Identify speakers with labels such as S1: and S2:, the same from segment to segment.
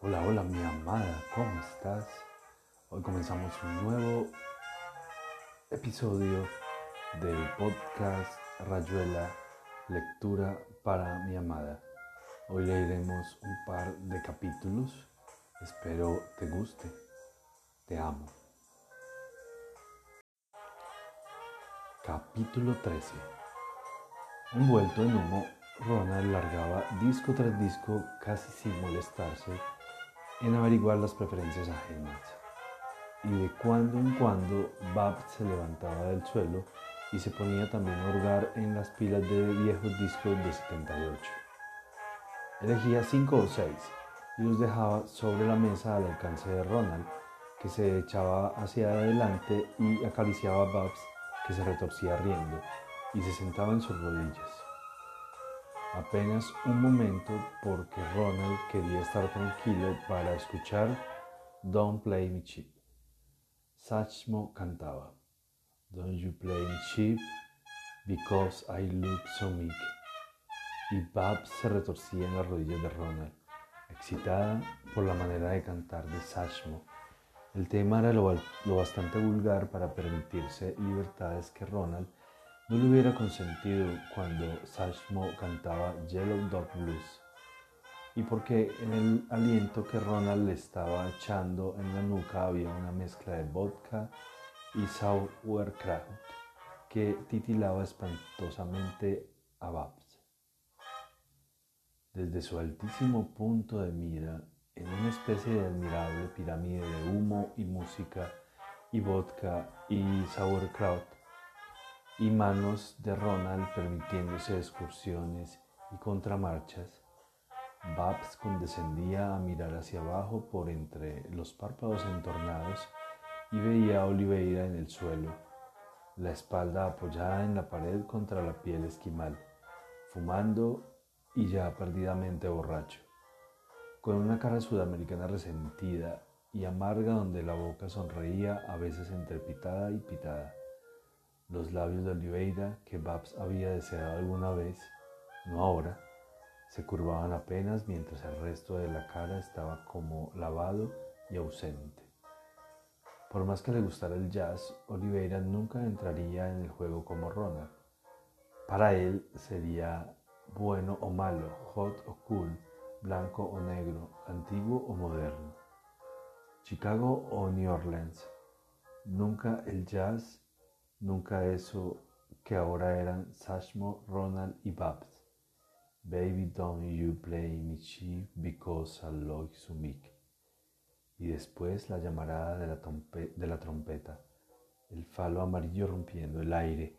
S1: Hola, hola mi amada, ¿cómo estás? Hoy comenzamos un nuevo episodio del podcast Rayuela Lectura para mi amada. Hoy leeremos un par de capítulos, espero te guste, te amo. Capítulo 13 Envuelto en humo, Ronald largaba disco tras disco casi sin molestarse en averiguar las preferencias ajenas. Y de cuando en cuando Bab se levantaba del suelo y se ponía también a hurgar en las pilas de viejos discos de 78. Elegía cinco o seis y los dejaba sobre la mesa al alcance de Ronald, que se echaba hacia adelante y acariciaba a Babs, que se retorcía riendo, y se sentaba en sus rodillas. Apenas un momento porque Ronald quería estar tranquilo para escuchar Don't Play Me Cheap. Sachmo cantaba Don't You Play Me Cheap Because I Look So Meek. Y Babs se retorcía en las rodillas de Ronald, excitada por la manera de cantar de Sachmo. El tema era lo bastante vulgar para permitirse libertades que Ronald no le hubiera consentido cuando Sashmo cantaba Yellow Dog Blues y porque en el aliento que Ronald le estaba echando en la nuca había una mezcla de vodka y sauerkraut que titilaba espantosamente a Babs. Desde su altísimo punto de mira, en una especie de admirable pirámide de humo y música y vodka y sauerkraut, y manos de Ronald permitiéndose excursiones y contramarchas, Babs condescendía a mirar hacia abajo por entre los párpados entornados y veía a Oliveira en el suelo, la espalda apoyada en la pared contra la piel esquimal, fumando y ya perdidamente borracho, con una cara sudamericana resentida y amarga donde la boca sonreía a veces entre pitada y pitada. Los labios de Oliveira, que Babs había deseado alguna vez, no ahora, se curvaban apenas mientras el resto de la cara estaba como lavado y ausente. Por más que le gustara el jazz, Oliveira nunca entraría en el juego como Ronald. Para él sería bueno o malo, hot o cool, blanco o negro, antiguo o moderno. Chicago o New Orleans. Nunca el jazz Nunca eso que ahora eran Sashmo, Ronald y Babs. Baby, don't you play me cheap because I like so meek. Y después la llamarada de la, de la trompeta, el falo amarillo rompiendo el aire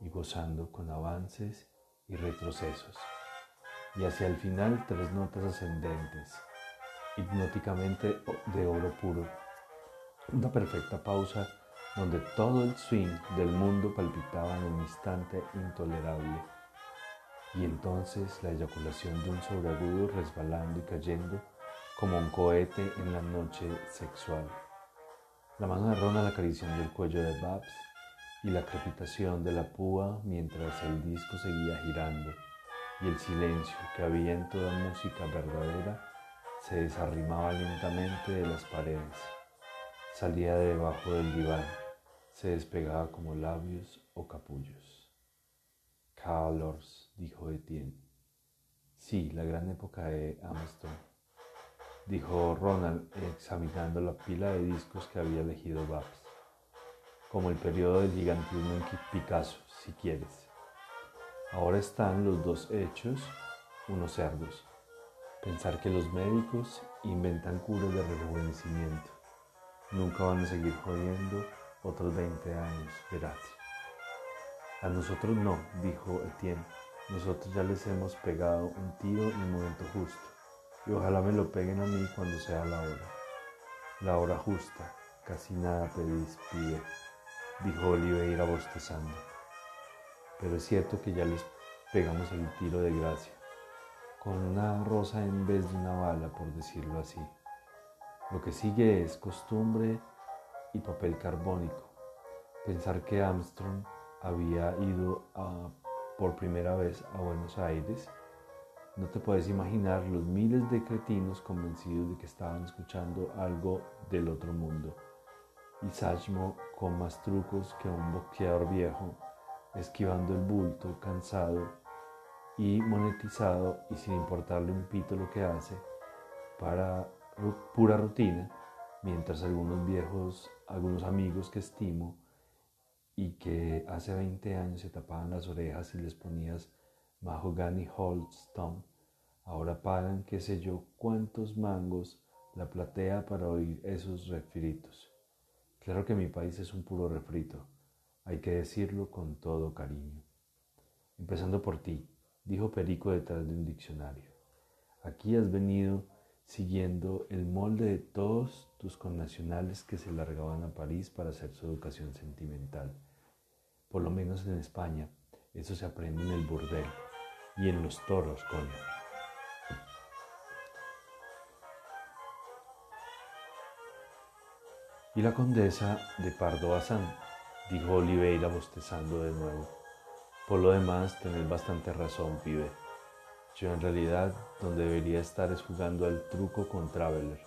S1: y gozando con avances y retrocesos. Y hacia el final tres notas ascendentes, hipnóticamente de oro puro. Una perfecta pausa donde todo el swing del mundo palpitaba en un instante intolerable. Y entonces la eyaculación de un sobreagudo resbalando y cayendo como un cohete en la noche sexual. La mano de Ronald acariciando el cuello de Babs y la crepitación de la púa mientras el disco seguía girando y el silencio que había en toda música verdadera se desarrimaba lentamente de las paredes, salía de debajo del diván se despegaba como labios o capullos. Calors, dijo Etienne. Sí, la gran época de Armstrong, dijo Ronald examinando la pila de discos que había elegido Babs. Como el periodo del gigantismo en Picasso, si quieres. Ahora están los dos hechos, unos cerdos. Pensar que los médicos inventan curas de rejuvenecimiento. Nunca van a seguir jodiendo otros 20 años, verás. A nosotros no, dijo Etienne. Nosotros ya les hemos pegado un tiro en el momento justo. Y ojalá me lo peguen a mí cuando sea la hora. La hora justa. Casi nada pedís, pibe, dijo Oliveira bostezando. Pero es cierto que ya les pegamos el tiro de gracia. Con una rosa en vez de una bala, por decirlo así. Lo que sigue es costumbre y papel carbónico. Pensar que Armstrong había ido por primera vez a Buenos Aires No te puedes imaginar los miles de cretinos convencidos de que estaban escuchando algo del otro mundo. Y Sachmo, con más trucos que un boxeador viejo, esquivando el bulto, cansado y monetizado y sin importarle un pito lo que hace, para pura rutina, mientras algunos viejos, algunos amigos que estimo y que hace 20 años se tapaban las orejas y les ponías Mahogany Stone, ahora pagan qué sé yo cuántos mangos la platea para oír esos refritos. Claro que mi país es un puro refrito, hay que decirlo con todo cariño. Empezando por ti, dijo Perico detrás de un diccionario. Aquí has venido siguiendo el molde de todos tus connacionales que se largaban a París para hacer su educación sentimental. Por lo menos en España, eso se aprende en el burdel y en los toros, coño. Y la condesa de Pardo Bazán, dijo Oliveira bostezando de nuevo. Por lo demás, tenés bastante razón, pibe. Yo en realidad donde debería estar es jugando al truco con Traveler.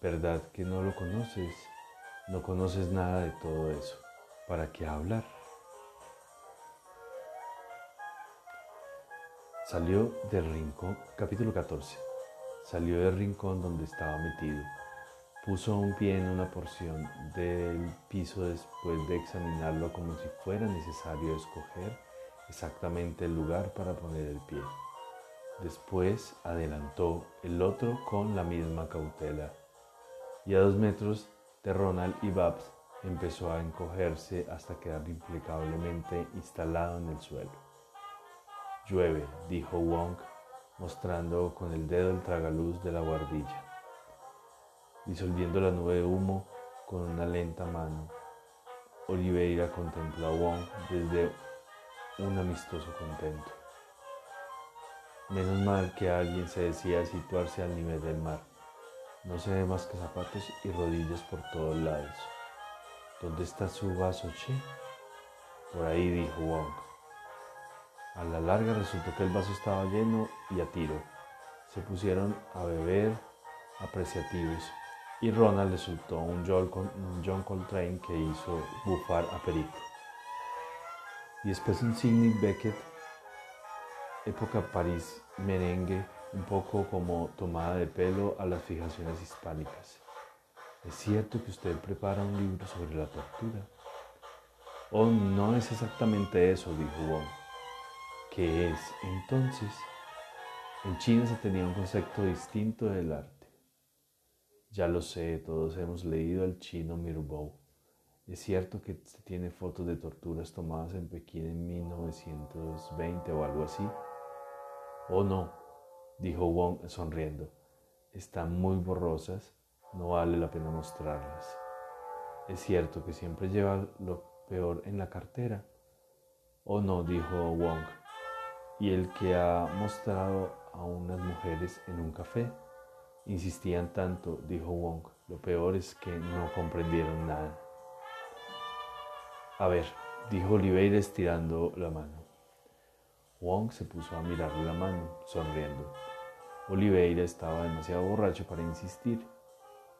S1: ¿Verdad que no lo conoces? No conoces nada de todo eso. ¿Para qué hablar? Salió del rincón, capítulo 14. Salió del rincón donde estaba metido. Puso un pie en una porción del piso después de examinarlo como si fuera necesario escoger exactamente el lugar para poner el pie. Después adelantó el otro con la misma cautela y a dos metros de Ronald y Babs empezó a encogerse hasta quedar impecablemente instalado en el suelo. Llueve, dijo Wong, mostrando con el dedo el tragaluz de la guardilla, disolviendo la nube de humo con una lenta mano. Oliveira contempló a Wong desde un amistoso contento. Menos mal que alguien se decía situarse al nivel del mar. No se ve más que zapatos y rodillas por todos lados. ¿Dónde está su vaso, che? Por ahí, dijo Wong. A la larga resultó que el vaso estaba lleno y a tiro. Se pusieron a beber apreciativos y Ronald le soltó un John Coltrane que hizo bufar a Perico. Y después un Sidney Beckett época París merengue, un poco como tomada de pelo a las fijaciones hispánicas. ¿Es cierto que usted prepara un libro sobre la tortura? Oh, no es exactamente eso, dijo Wong. ¿Qué es entonces? En China se tenía un concepto distinto del arte. Ya lo sé, todos hemos leído al chino Mirbeau. Es cierto que se tiene fotos de torturas tomadas en Pekín en 1920 o algo así. Oh no, dijo Wong sonriendo. Están muy borrosas, no vale la pena mostrarlas. Es cierto que siempre lleva lo peor en la cartera. Oh no, dijo Wong. Y el que ha mostrado a unas mujeres en un café. Insistían tanto, dijo Wong. Lo peor es que no comprendieron nada. A ver, dijo Oliveira estirando la mano. Wong se puso a mirarle la mano, sonriendo. Oliveira estaba demasiado borracho para insistir.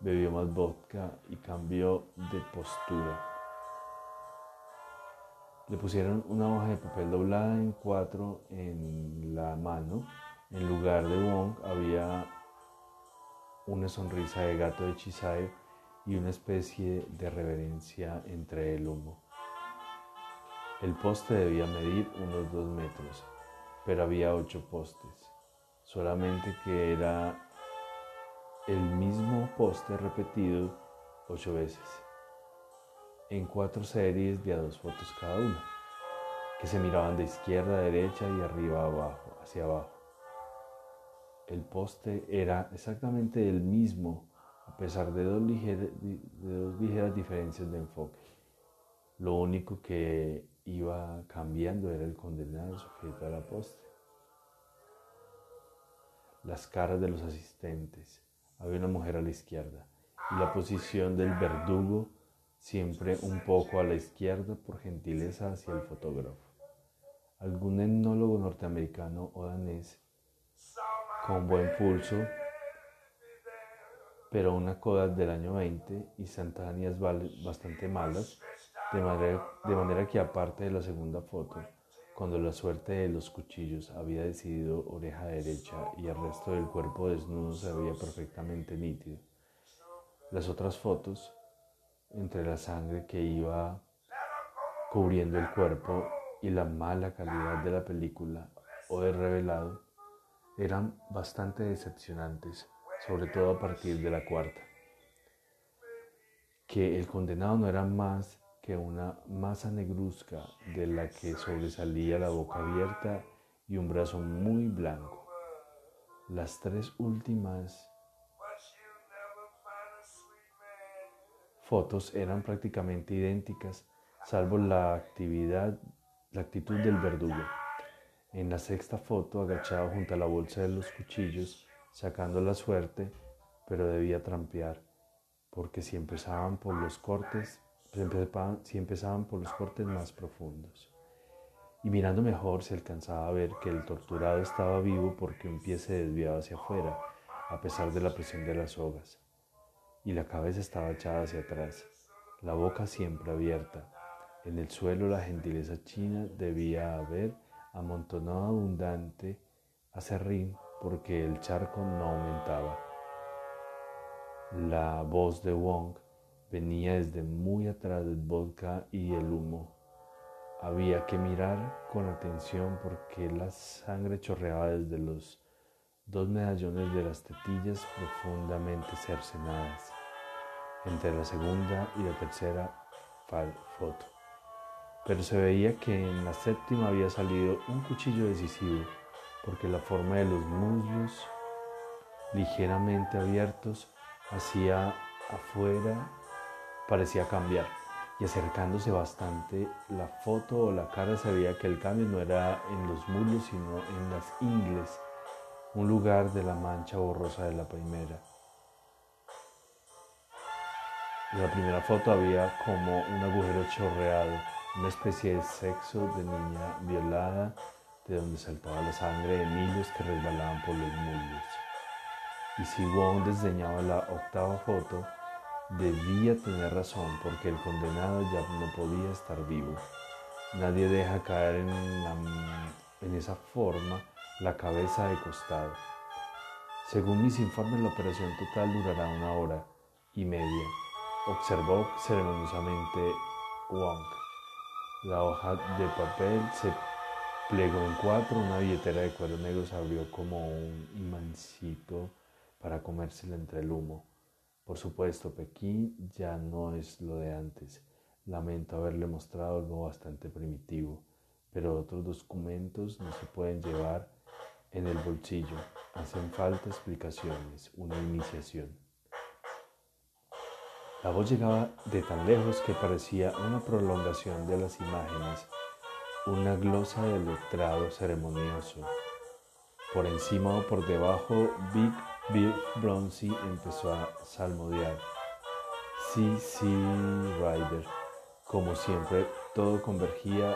S1: Bebió más vodka y cambió de postura. Le pusieron una hoja de papel doblada en cuatro en la mano. En lugar de Wong había una sonrisa de gato hechizayo y una especie de reverencia entre el humo. El poste debía medir unos dos metros, pero había ocho postes, solamente que era el mismo poste repetido ocho veces, en cuatro series de dos fotos cada una, que se miraban de izquierda a derecha y arriba abajo, hacia abajo. El poste era exactamente el mismo, a pesar de dos, ligeras, de dos ligeras diferencias de enfoque. Lo único que iba cambiando era el condenado sujeto a la postre. Las caras de los asistentes. Había una mujer a la izquierda y la posición del verdugo siempre un poco a la izquierda por gentileza hacia el fotógrafo. Algún etnólogo norteamericano o danés con buen pulso, pero una Kodak del año 20, instantáneas bastante malas, de manera, de manera que aparte de la segunda foto, cuando la suerte de los cuchillos había decidido oreja derecha y el resto del cuerpo desnudo se veía perfectamente nítido. Las otras fotos, entre la sangre que iba cubriendo el cuerpo y la mala calidad de la película o de revelado, eran bastante decepcionantes sobre todo a partir de la cuarta, que el condenado no era más que una masa negruzca de la que sobresalía la boca abierta y un brazo muy blanco. Las tres últimas fotos eran prácticamente idénticas, salvo la actividad, la actitud del verdugo. En la sexta foto, agachado junto a la bolsa de los cuchillos, sacando la suerte, pero debía trampear, porque si empezaban por los cortes, si empezaban por los cortes más profundos. Y mirando mejor se alcanzaba a ver que el torturado estaba vivo porque un pie se desviaba hacia afuera, a pesar de la presión de las sogas, y la cabeza estaba echada hacia atrás, la boca siempre abierta. En el suelo la gentileza china debía haber amontonado abundante acerrín porque el charco no aumentaba. La voz de Wong venía desde muy atrás del vodka y el humo. Había que mirar con atención porque la sangre chorreaba desde los dos medallones de las tetillas profundamente cercenadas, entre la segunda y la tercera foto. Pero se veía que en la séptima había salido un cuchillo decisivo porque la forma de los muslos ligeramente abiertos hacia afuera parecía cambiar y acercándose bastante la foto o la cara se veía que el cambio no era en los muslos sino en las ingles, un lugar de la mancha borrosa de la primera. En la primera foto había como un agujero chorreado, una especie de sexo de niña violada de donde saltaba la sangre de niños que resbalaban por los muslos. Y si Wong desdeñaba la octava foto, debía tener razón porque el condenado ya no podía estar vivo. Nadie deja caer en, esa forma la cabeza de costado. Según mis informes, la operación total durará una hora y media, observó ceremoniosamente Wong. La hoja de papel se Plegó en cuatro, una billetera de cuero negro se abrió como un imancito para comérsela entre el humo. Por supuesto, Pekín ya no es lo de antes. Lamento haberle mostrado algo bastante primitivo, pero otros documentos no se pueden llevar en el bolsillo. Hacen falta explicaciones, una iniciación. La voz llegaba de tan lejos que parecía una prolongación de las imágenes una glosa de letrado ceremonioso. Por encima o por debajo, Big Bill Bronzy empezó a salmodiar. Sí, sí, Ryder. Como siempre, todo convergía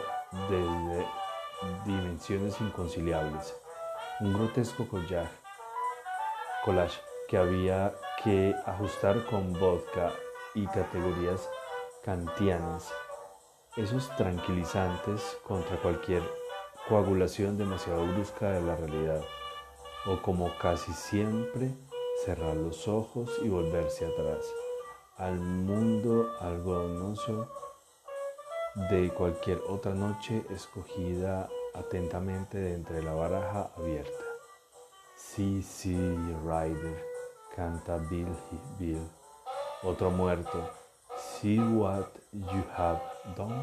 S1: desde dimensiones inconciliables. Un grotesco collage, collage que había que ajustar con vodka y categorías kantianas esos tranquilizantes contra cualquier coagulación demasiado brusca de la realidad, o como casi siempre, cerrar los ojos y volverse atrás. Al mundo algodonoso de cualquier otra noche escogida atentamente de entre la baraja abierta. Sí, sí, Ryder, canta Bill Bill, otro muerto. See what you have done